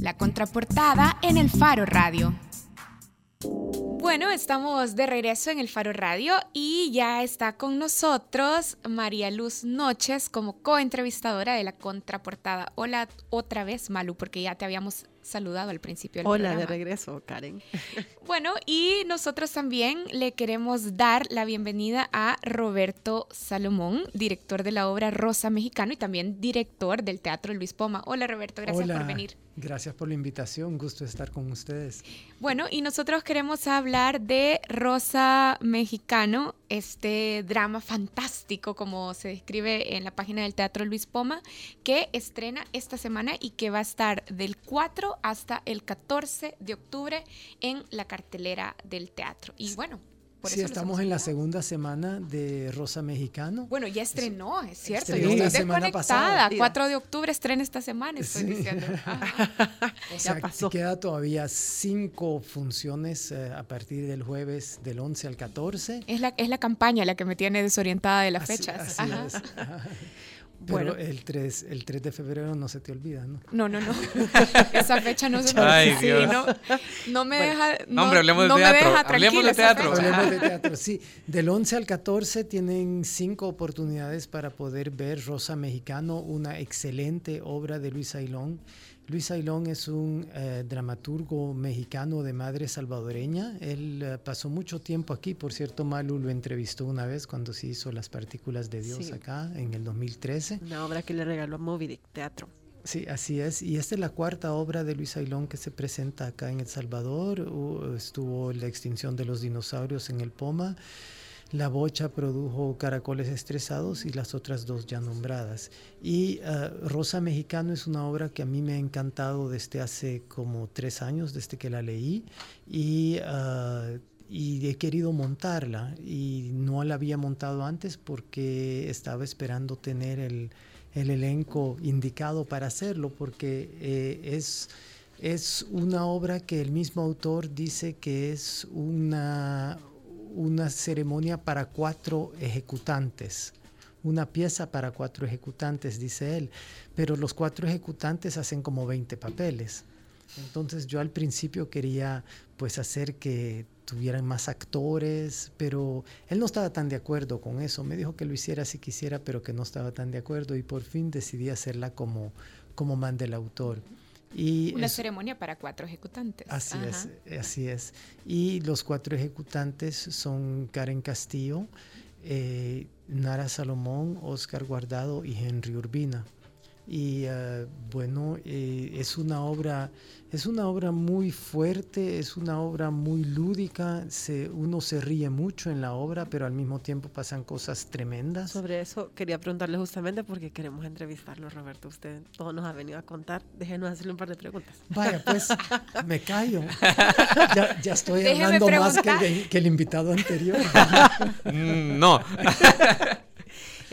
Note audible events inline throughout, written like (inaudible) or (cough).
La contraportada en el Faro Radio. Bueno, estamos de regreso en el Faro Radio y ya está con nosotros María Luz Noches como coentrevistadora de la contraportada. Hola otra vez, Malu, porque ya te habíamos saludado al principio del Hola, programa. de regreso, Karen. (laughs) Bueno, y nosotros también le queremos dar la bienvenida a Roberto Salomón, director de la obra Rosa Mexicano y también director del Teatro Luis Poma. Hola, Roberto, gracias Hola, por venir. Gracias por la invitación, gusto estar con ustedes. Bueno, y nosotros queremos hablar de Rosa Mexicano, este drama fantástico, como se describe en la página del Teatro Luis Poma, que estrena esta semana y que va a estar del 4 hasta el 14 de octubre en la cartelera del teatro. Y bueno, por sí, estamos en la segunda semana de Rosa Mexicano. Bueno, ya estrenó, es cierto. estrenó Yo la estoy desconectada. pasada. 4 de octubre estrena esta semana, estoy Sí. diciendo. Ajá. (laughs) O sea, pasó. queda todavía cinco funciones eh, a partir del jueves del 11 al 14. Es la, es la campaña la que me tiene desorientada de las Así- fechas. así Ajá. es. Ajá. Bueno. Pero el 3, el 3 de febrero no se te olvida, ¿no? No, no, no. (laughs) Esa fecha no se me Ay, sí, Dios. no, no me deja. No, hombre, hablemos de no me teatro, deja hablemos de teatro. Hablemos de teatro, sí. Del 11 al 14 tienen cinco oportunidades para poder ver Rosa Mexicano, una excelente obra de Luis Ailón. Luis Ailón es un eh, dramaturgo mexicano de madre salvadoreña. Él eh, pasó mucho tiempo aquí, por cierto, Malu lo entrevistó una vez cuando se hizo Las Partículas de Dios Sí. acá en el 2013. Una obra que le regaló a Moby Dick Teatro. Sí, así es. Y esta es la cuarta obra de Luis Ailón que se presenta acá en El Salvador. Estuvo la extinción de los dinosaurios en el Poma. La Bocha produjo Caracoles Estresados y las otras dos ya nombradas. Y eh, Rosa Mexicano es una obra que a mí me ha encantado desde hace como tres años, desde que la leí. Y, y he querido montarla. Y no la había montado antes porque estaba esperando tener el, el elenco indicado para hacerlo, porque eh, es, es una obra que el mismo autor dice que es una, una ceremonia para cuatro ejecutantes, una pieza para cuatro ejecutantes, dice él, pero los cuatro ejecutantes hacen como 20 papeles. Entonces yo al principio quería pues hacer que tuvieran más actores, pero él no estaba tan de acuerdo con eso. Me dijo que lo hiciera si quisiera, pero que no estaba tan de acuerdo y por fin decidí hacerla como, como manda el autor. Y Una es- ceremonia para cuatro ejecutantes. Así Ajá. es, así es. Y los cuatro ejecutantes son Karen Castillo, eh, Nara Salomón, Oscar Guardado y Henry Urbina. Y eh, bueno, eh, es una obra, es una obra muy fuerte, es una obra muy lúdica. Se, uno se ríe mucho en la obra, pero al mismo tiempo pasan cosas tremendas. Sobre eso quería preguntarle justamente porque queremos entrevistarlo, Roberto. Usted todo nos ha venido a contar. Déjenos hacerle un par de preguntas. Vaya, pues (laughs) me callo. (laughs) Ya, ya estoy Déjeme hablando más que el, que el invitado anterior. (laughs) Mm, no.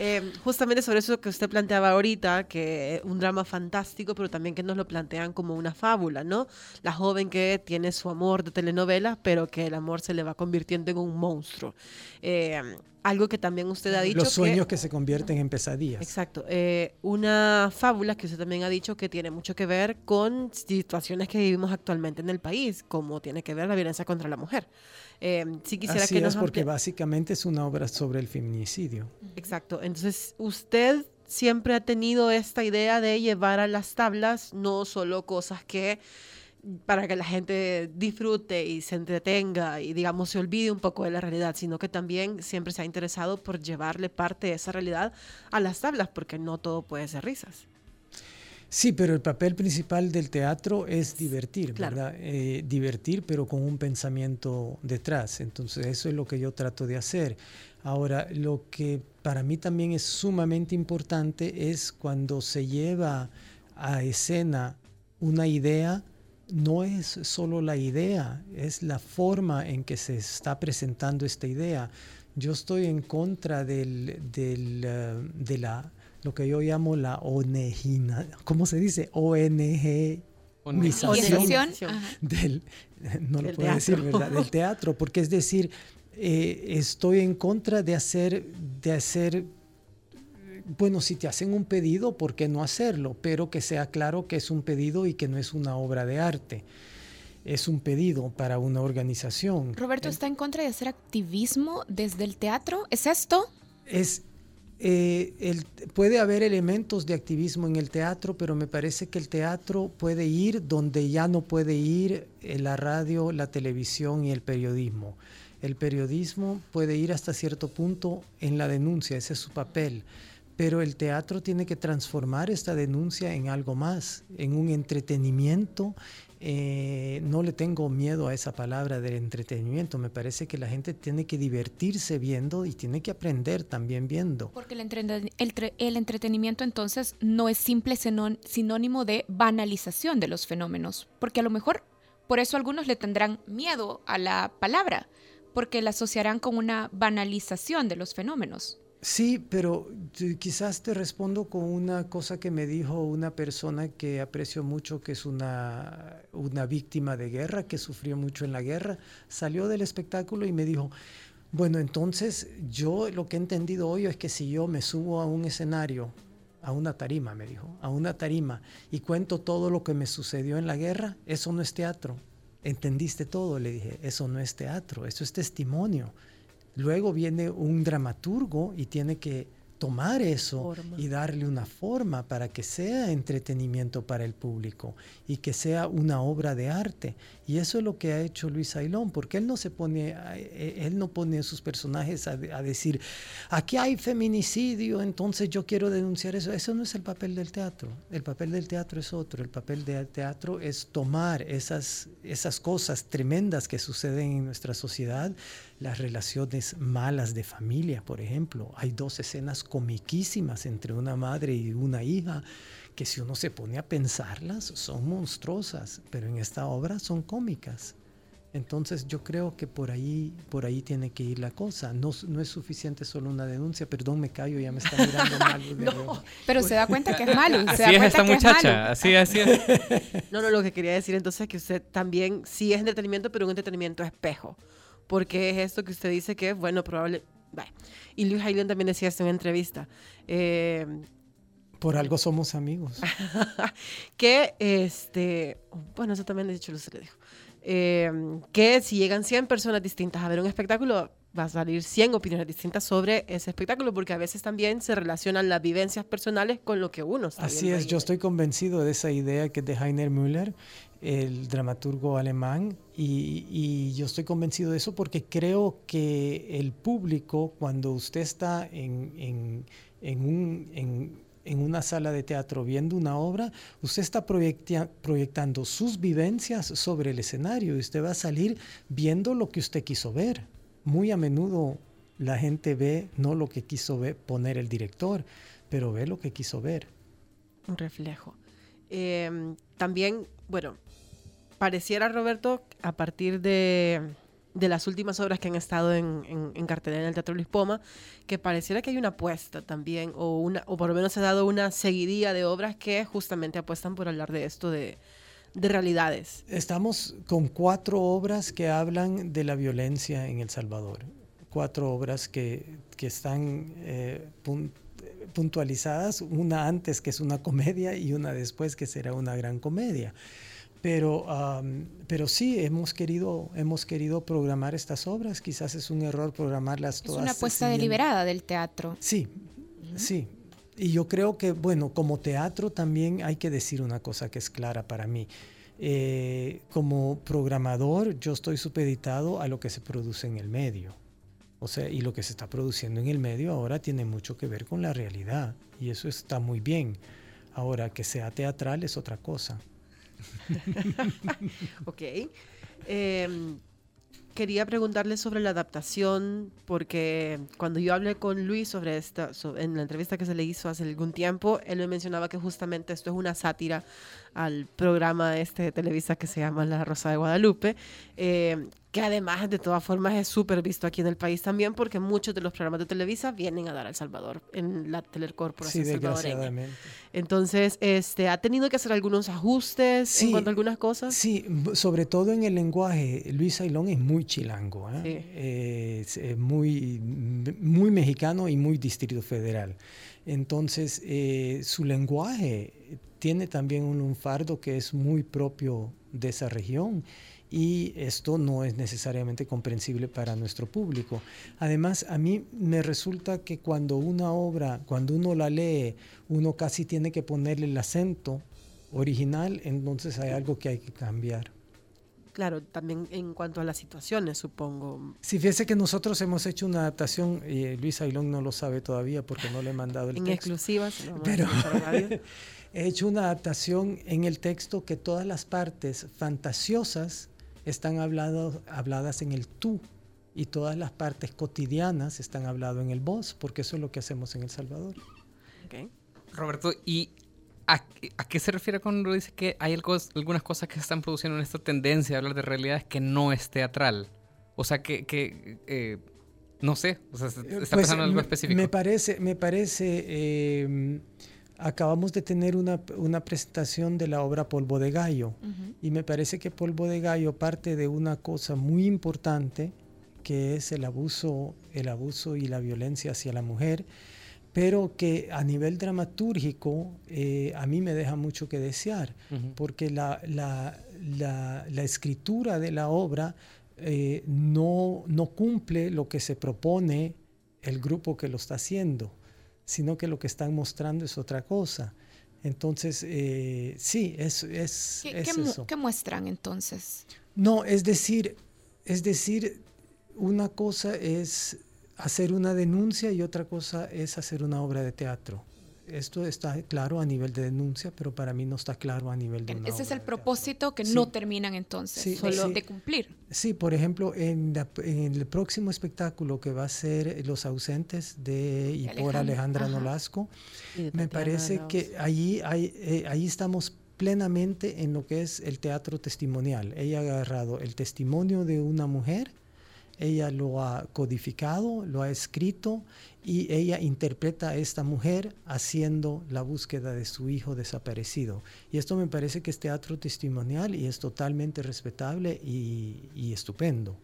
Eh, justamente sobre eso que usted planteaba ahorita, que un drama fantástico, pero también que nos lo plantean como una fábula, ¿no? La joven que tiene su amor de telenovela, pero que el amor se le va convirtiendo en un monstruo. Eh, algo que también usted ha dicho. Los sueños que, que se convierten en pesadillas. Exacto. eh, una fábula que usted también ha dicho que tiene mucho que ver con situaciones que vivimos actualmente en el país, como tiene que ver la violencia contra la mujer. Eh, sí quisiera Así que es, nos porque amplia- básicamente es una obra sobre el feminicidio. Exacto. Entonces, usted siempre ha tenido esta idea de llevar a las tablas no solo cosas que para que la gente disfrute y se entretenga y digamos se olvide un poco de la realidad, sino que también siempre se ha interesado por llevarle parte de esa realidad a las tablas, porque no todo puede ser risas. Sí, pero el papel principal del teatro es divertir, Claro. ¿verdad? Eh, divertir, pero con un pensamiento detrás. Entonces, eso es lo que yo trato de hacer. Ahora, lo que para mí también es sumamente importante es cuando se lleva a escena una idea, no es solo la idea, es la forma en que se está presentando esta idea. Yo estoy en contra del, del, eh, de la, lo que yo llamo la ONG, ¿cómo se dice? ONG. Del, no lo Del puedo decir, teatro. ¿verdad? Del teatro, porque es decir, eh, estoy en contra de hacer, de hacer bueno, si te hacen un pedido, ¿por qué no hacerlo? Pero que sea claro que es un pedido y que no es una obra de arte. Es un pedido para una organización. Roberto está en contra de hacer activismo desde el teatro. ¿Es esto? Es eh, el, puede haber elementos de activismo en el teatro, pero me parece que el teatro puede ir donde ya no puede ir eh, la radio, la televisión y el periodismo. El periodismo puede ir hasta cierto punto en la denuncia, ese es su papel, pero el teatro tiene que transformar esta denuncia en algo más, en un entretenimiento, eh, no le tengo miedo a esa palabra del entretenimiento. Me parece que la gente tiene que divertirse viendo y tiene que aprender también viendo. Porque el, el entretenimiento entonces no es simple sinónimo de banalización de los fenómenos. Porque a lo mejor por eso algunos le tendrán miedo a la palabra, porque la asociarán con una banalización de los fenómenos. Sí, pero quizás te respondo con una cosa que me dijo una persona que aprecio mucho, que es una, una víctima de guerra, que sufrió mucho en la guerra. Salió del espectáculo y me dijo, bueno, entonces yo lo que he entendido hoy es que si yo me subo a un escenario, a una tarima, me dijo, a una tarima, y cuento todo lo que me sucedió en la guerra, eso no es teatro. ¿Entendiste todo? Le dije, eso no es teatro, eso es testimonio. Luego viene un dramaturgo y tiene que tomar eso y darle una forma para que sea entretenimiento para el público y que sea una obra de arte. Y eso es lo que ha hecho Luis Ailón, porque él no se pone, eh, él no pone a sus personajes a, decir, aquí hay feminicidio, entonces yo quiero denunciar eso. Eso no es el papel del teatro. El papel del teatro es otro. El papel del teatro es tomar esas, esas cosas tremendas que suceden en nuestra sociedad, las relaciones malas de familia, por ejemplo. Hay dos escenas comiquísimas entre una madre y una hija que si uno se pone a pensarlas son monstruosas, pero en esta obra son cómicas. Entonces yo creo que por ahí, por ahí tiene que ir la cosa. No, no es suficiente solo una denuncia. Perdón, me callo, ya me está mirando (laughs) mal. no, pero se da cuenta que es malo. así es esta muchacha, así, así es. No, no, lo que quería decir entonces es que usted también sí es entretenimiento, pero un entretenimiento espejo porque es esto que usted dice que, bueno, probable... Y Luis Hayden también decía esto en entrevista. Eh, por algo somos amigos. (laughs) que, este, bueno, eso también he dicho, le dijo. Eh, que si llegan 100 personas distintas a ver un espectáculo, va a salir 100 opiniones distintas sobre ese espectáculo, porque a veces también se relacionan las vivencias personales con lo que uno está Así es, yo estoy convencido de esa idea que es de Heiner Müller, el dramaturgo alemán, y, yo estoy convencido de eso porque creo que el público, cuando usted está en, una sala de teatro viendo una obra, usted está proyectando sus vivencias sobre el escenario y usted va a salir viendo lo que usted quiso ver muy a menudo la gente ve no lo que quiso ver, poner el director, pero ve lo que quiso ver. Un reflejo. Em, también, bueno, pareciera, Roberto, a partir de, las últimas obras que han estado en, en, cartelera en el Teatro Luis Poma, que pareciera que hay una apuesta también, o, una, o por lo menos se ha dado una seguidilla de obras que justamente apuestan por hablar de esto de, de realidades. Estamos con cuatro obras que hablan de la violencia en El Salvador. Cuatro obras que, que están eh, puntualizadas, una antes que es una comedia y una después que será una gran comedia. Pero, pero sí, hemos querido, hemos querido programar estas obras. Quizás es un error programarlas todas. Es una apuesta deliberada del teatro. Sí, sí. Y yo creo que, bueno, como teatro también hay que decir una cosa que es clara para mí. Eh, como programador, yo estoy supeditado a lo que se produce en el medio. O sea, y lo que se está produciendo en el medio ahora tiene mucho que ver con la realidad. Y eso está muy bien. Ahora, que sea teatral es otra cosa. (laughs) ok. Em, quería preguntarle sobre la adaptación, porque cuando yo hablé con Luis sobre esta, en la entrevista que se le hizo hace algún tiempo, él me mencionaba que justamente esto es una sátira al programa este de Televisa que se llama La Rosa de Guadalupe, eh, que además de todas formas es súper visto aquí en el país también porque muchos de los programas de Televisa vienen a dar a El Salvador en la telecorporación Sí, salvadoreña. Entonces, este, ¿ha tenido que hacer algunos ajustes Sí, en cuanto a algunas cosas? Sí, sobre todo en el lenguaje. Luis Ailón es muy chilango, ¿eh? Sí. Eh, es, muy, muy mexicano y muy Distrito Federal. Entonces, eh, su lenguaje tiene también un lunfardo que es muy propio de esa región y esto no es necesariamente comprensible para nuestro público. Además, a mí me resulta que cuando una obra, cuando uno la lee, uno casi tiene que ponerle el acento original, entonces hay algo que hay que cambiar. Claro, también en cuanto a las situaciones, supongo. Si fíjese que nosotros hemos hecho una adaptación, y Luis Ailón no lo sabe todavía porque no le he mandado el En texto. exclusiva, se lo Pero- en radio. (laughs) He hecho una adaptación en el texto que todas las partes fantasiosas están hablado- habladas en el tú y todas las partes cotidianas están habladas en el vos, porque eso es lo que hacemos en El Salvador. Ok. Roberto, ¿y a, a qué se refiere cuando dice que hay algo- algunas cosas que se están produciendo en esta tendencia de hablar de realidades que no es teatral? O sea, que, que, eh, no sé, o sea, se- está Pues, pasando algo me- específico. Me parece, me parece, eh, acabamos de tener una, una presentación de la obra Polvo de Gallo. Y me parece que Polvo de Gallo parte de una cosa muy importante que es el abuso, el abuso y la violencia hacia la mujer, pero que a nivel dramatúrgico eh, a mí me deja mucho que desear porque la, la- la- la escritura de la obra eh, no, no cumple lo que se propone el grupo que lo está haciendo, sino que lo que están mostrando es otra cosa. Entonces, eh, sí, es, es, ¿Qué, es qué eso. qué muestran entonces? No, es decir, es decir, una cosa es hacer una denuncia y otra cosa es hacer una obra de teatro. Esto está claro a nivel de denuncia, pero para mí no está claro a nivel de una Ese es el propósito que Sí. no terminan entonces Sí, de, sí. de cumplir. Sí, por ejemplo, en, la- en el próximo espectáculo que va a ser Los ausentes de y por Alejandra, ajá. Nolasco, me parece que allí, hay, eh, ahí estamos plenamente en lo que es el teatro testimonial. Ella ha agarrado el testimonio de una mujer, ella lo ha codificado, lo ha escrito y ella interpreta a esta mujer haciendo la búsqueda de su hijo desaparecido. Y esto me parece que es teatro testimonial y es totalmente respetable y, y estupendo.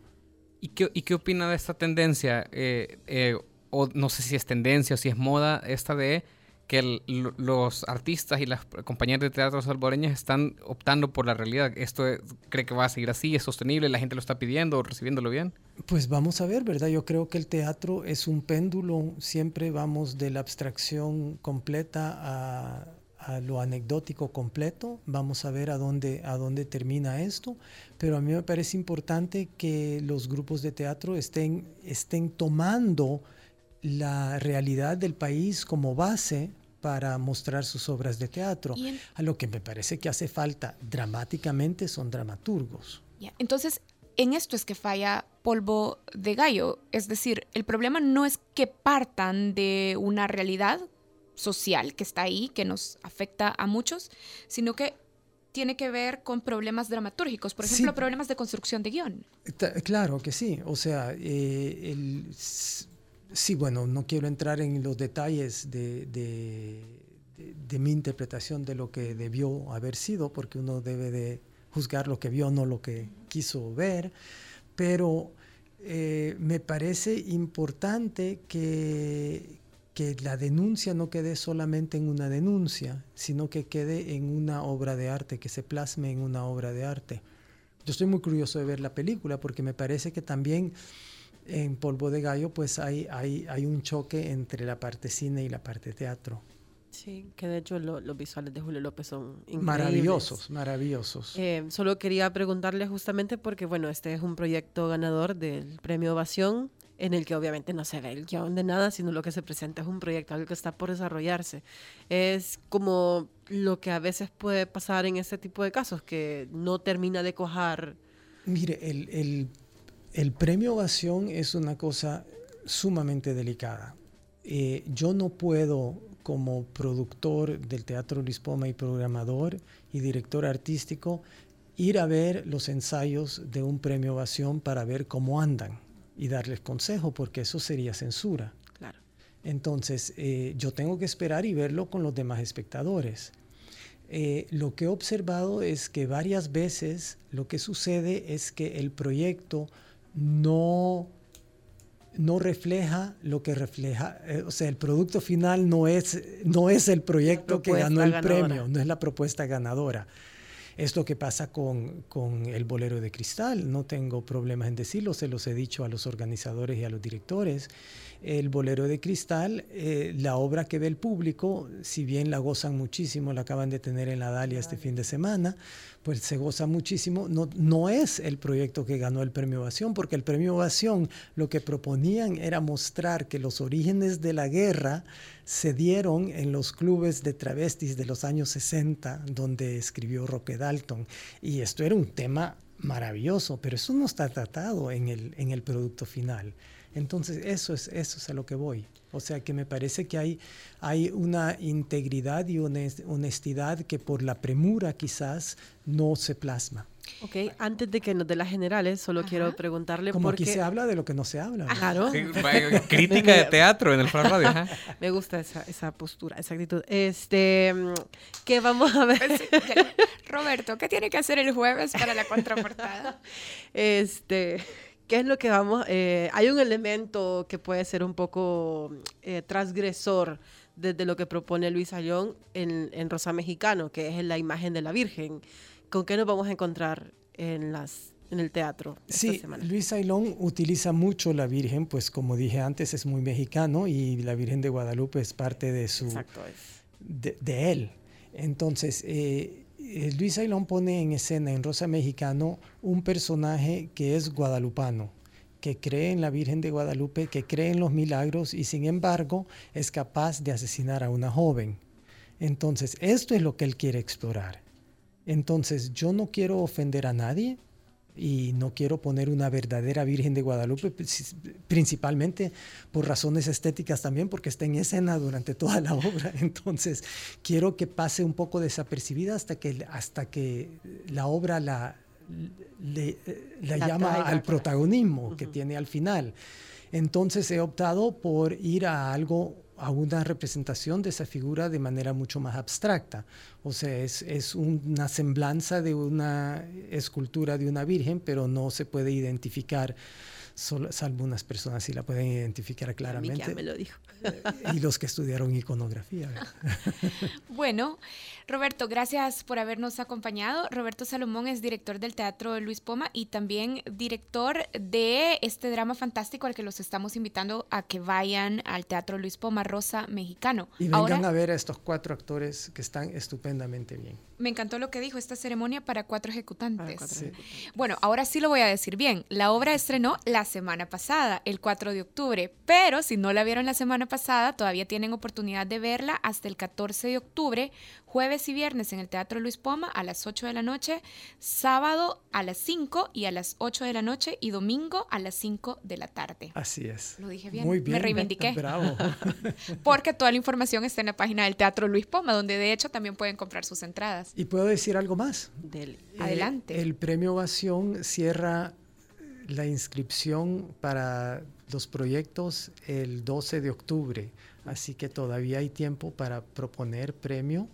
¿Y qué, ¿Y qué opina de esta tendencia? Eh, eh, o no sé si es tendencia o si es moda esta de que el- lo- los artistas y las compañías de teatro salvadoreñas están optando por la realidad. ¿Esto eh, cree que va a seguir así? ¿Es sostenible? ¿La gente lo está pidiendo o recibiéndolo bien? Pues vamos a ver, ¿verdad? Yo creo que el teatro es un péndulo, siempre vamos de la abstracción completa a, a lo anecdótico completo, vamos a ver a dónde, a dónde termina esto, pero a mí me parece importante que los grupos de teatro estén, estén tomando la realidad del país como base para mostrar sus obras de teatro. En- A lo que me parece que hace falta dramáticamente son dramaturgos. Ya, Entonces, en esto es que falla polvo de gallo. Es decir, el problema no es que partan de una realidad social que está ahí, que nos afecta a muchos, sino que tiene que ver con problemas dramatúrgicos, por Sí. ejemplo, problemas de construcción de guion. Claro que sí, o sea, eh, el, sí, bueno, no quiero entrar en los detalles de, mi interpretación de lo que debió haber sido, porque uno debe de juzgar lo que vio, no lo que quiso ver, pero eh, me parece importante que la denuncia no quede solamente en una denuncia, sino que quede en una obra de arte, que se plasme en una obra de arte. Yo estoy muy curioso de ver la película porque me parece que también en Polvo de Gallo pues hay, hay, hay un choque entre la parte cine y la parte teatro. Sí, que de hecho lo- los visuales de Julio López son increíbles. Maravillosos, maravillosos. Eh, solo quería preguntarle justamente porque, bueno, este es un proyecto ganador del Premio Ovación, en el que obviamente no se ve el guion de nada, sino lo que se presenta es un proyecto, algo que está por desarrollarse. Es como lo que a veces puede pasar en este tipo de casos, que no termina de cojar. Mire, el, el- el premio Ovación es una cosa sumamente delicada. Eh, yo no puedo como productor del Teatro Luis Poma y programador y director artístico, ir a ver los ensayos de un premio Ovación para ver cómo andan y darles consejo, porque eso sería censura. Claro. Entonces, eh, yo tengo que esperar y verlo con los demás espectadores. Eh, lo que he observado es que varias veces lo que sucede es que el proyecto no, no refleja lo que refleja, eh, o sea, el producto final no es, no es el proyecto que ganó el premio, no es la propuesta ganadora. Es lo que pasa con, con, el bolero de cristal. No tengo problemas en decirlo, se los he dicho a los organizadores y a los directores. El bolero de cristal, eh, la obra que ve el público, si bien la gozan muchísimo, la acaban de tener en la Dalia este fin de semana, pues se goza muchísimo, no, no es el proyecto que ganó el premio Ovación, porque el premio Ovación lo que proponían era mostrar que los orígenes de la guerra se dieron en los clubes de travestis de los años 60, donde escribió Roque Dalton, y esto era un tema maravilloso, pero eso no está tratado en el, en el producto final. Entonces, eso es, eso es a lo que voy. O sea, que me parece que hay, hay una integridad y honestidad que por la premura quizás no se plasma. Ok, antes de que nos dé las generales, solo quiero preguntarle Como aquí se habla de lo que no se habla. Claro. crítica de teatro en el Faro Radio. (laughs) Me gusta esa, esa, postura, esa actitud. Este, ¿qué vamos a ver? Pues Roberto, ¿qué tiene que hacer el jueves para la contraportada? (laughs) Este... ¿Qué es lo que vamos? Eh, hay un elemento que puede ser un poco eh, transgresor desde lo que propone Luis Ayón en, en, Rosa Mexicano, que es la imagen de la Virgen. ¿Con qué nos vamos a encontrar en, las, en el teatro? sí, Luis Ayllón utiliza mucho la Virgen, pues como dije antes, es muy mexicano y la Virgen de Guadalupe es parte de su... Exacto, de, de, él. Entonces, eh, eh, Luis Ailón pone en escena en Rosa Mexicano un personaje que es guadalupano, que cree en la Virgen de Guadalupe, que cree en los milagros y sin embargo es capaz de asesinar a una joven. Entonces, esto es lo que él quiere explorar. Entonces, yo no quiero ofender a nadie, y no quiero poner una verdadera Virgen de Guadalupe, principalmente por razones estéticas también, porque está en escena durante toda la (laughs) obra. Entonces, quiero que pase un poco desapercibida hasta que, hasta que la obra la, la, llama al protagonismo que tiene al final. Entonces, he optado por ir a algo a una representación de esa figura de manera mucho más abstracta. O sea, es, es, una semblanza de una escultura de una virgen, pero no se puede identificar, solo, salvo unas personas sí la pueden identificar claramente. A mí me lo dijo. (laughs) y los que estudiaron iconografía. (laughs) bueno, Roberto, gracias por habernos acompañado. Roberto Salomón es director del Teatro Luis Poma y también director de este drama fantástico al que los estamos invitando a que vayan al Teatro Luis Poma Rosa Mexicano. Y vengan a ver a estos cuatro actores que están estupendamente bien. Me encantó lo que dijo, esta ceremonia para cuatro ejecutantes. Bueno, ahora sí lo voy a decir bien. La obra estrenó la semana pasada, el 4 de octubre, pero si no la vieron la semana pasada, todavía tienen oportunidad de verla hasta el 14 de octubre, jueves y viernes en el Teatro Luis Poma a las 8 de la noche, sábado a las 5 y a las 8 de la noche y domingo a las 5 de la tarde. Así es. Lo dije bien. Muy bien. Me reivindiqué. Bravo. (laughs) Porque toda la información está en la página del Teatro Luis Poma, donde de hecho también pueden comprar sus entradas. ¿Y puedo decir algo más? Del, adelante. El premio Ovación cierra la inscripción para los proyectos el 12 de octubre, así que todavía hay tiempo para proponer premio,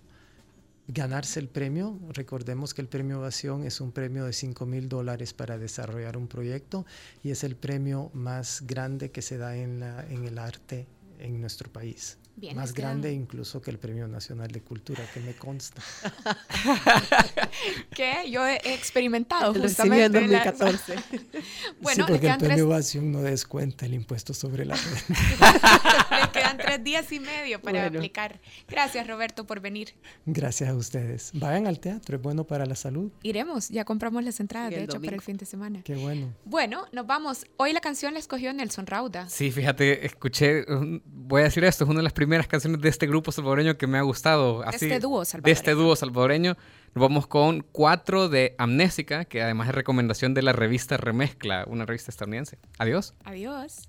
ganarse el premio. Recordemos que el premio Ovación es un premio de 5 mil dólares para desarrollar un proyecto y es el premio más grande que se da en, la, en el arte en nuestro país más grande incluso que el Premio Nacional de Cultura, que me consta. (laughs) que yo he experimentado justamente en 2014. (laughs) bueno, sí, porque el Premio Ovación no descuenta el impuesto sobre la renta. (laughs) le quedan tres días y medio para aplicar. Gracias, Roberto, por venir. Gracias a ustedes. Vayan al teatro, es bueno para la salud. Iremos, ya compramos las entradas, de hecho, para el fin de semana. Qué bueno. Bueno, nos vamos. Hoy la canción la escogió Nelson Rauda. Sí, fíjate, escuché, voy a decir esto, es una de las primeras canciones de este grupo salvadoreño que me ha gustado. Así, de este dúo salvadoreño. De este dúo salvadoreño. Nos vamos con cuatro de Amnésica, que además es recomendación de la revista Remezcla, una revista estadounidense. Adiós. Adiós.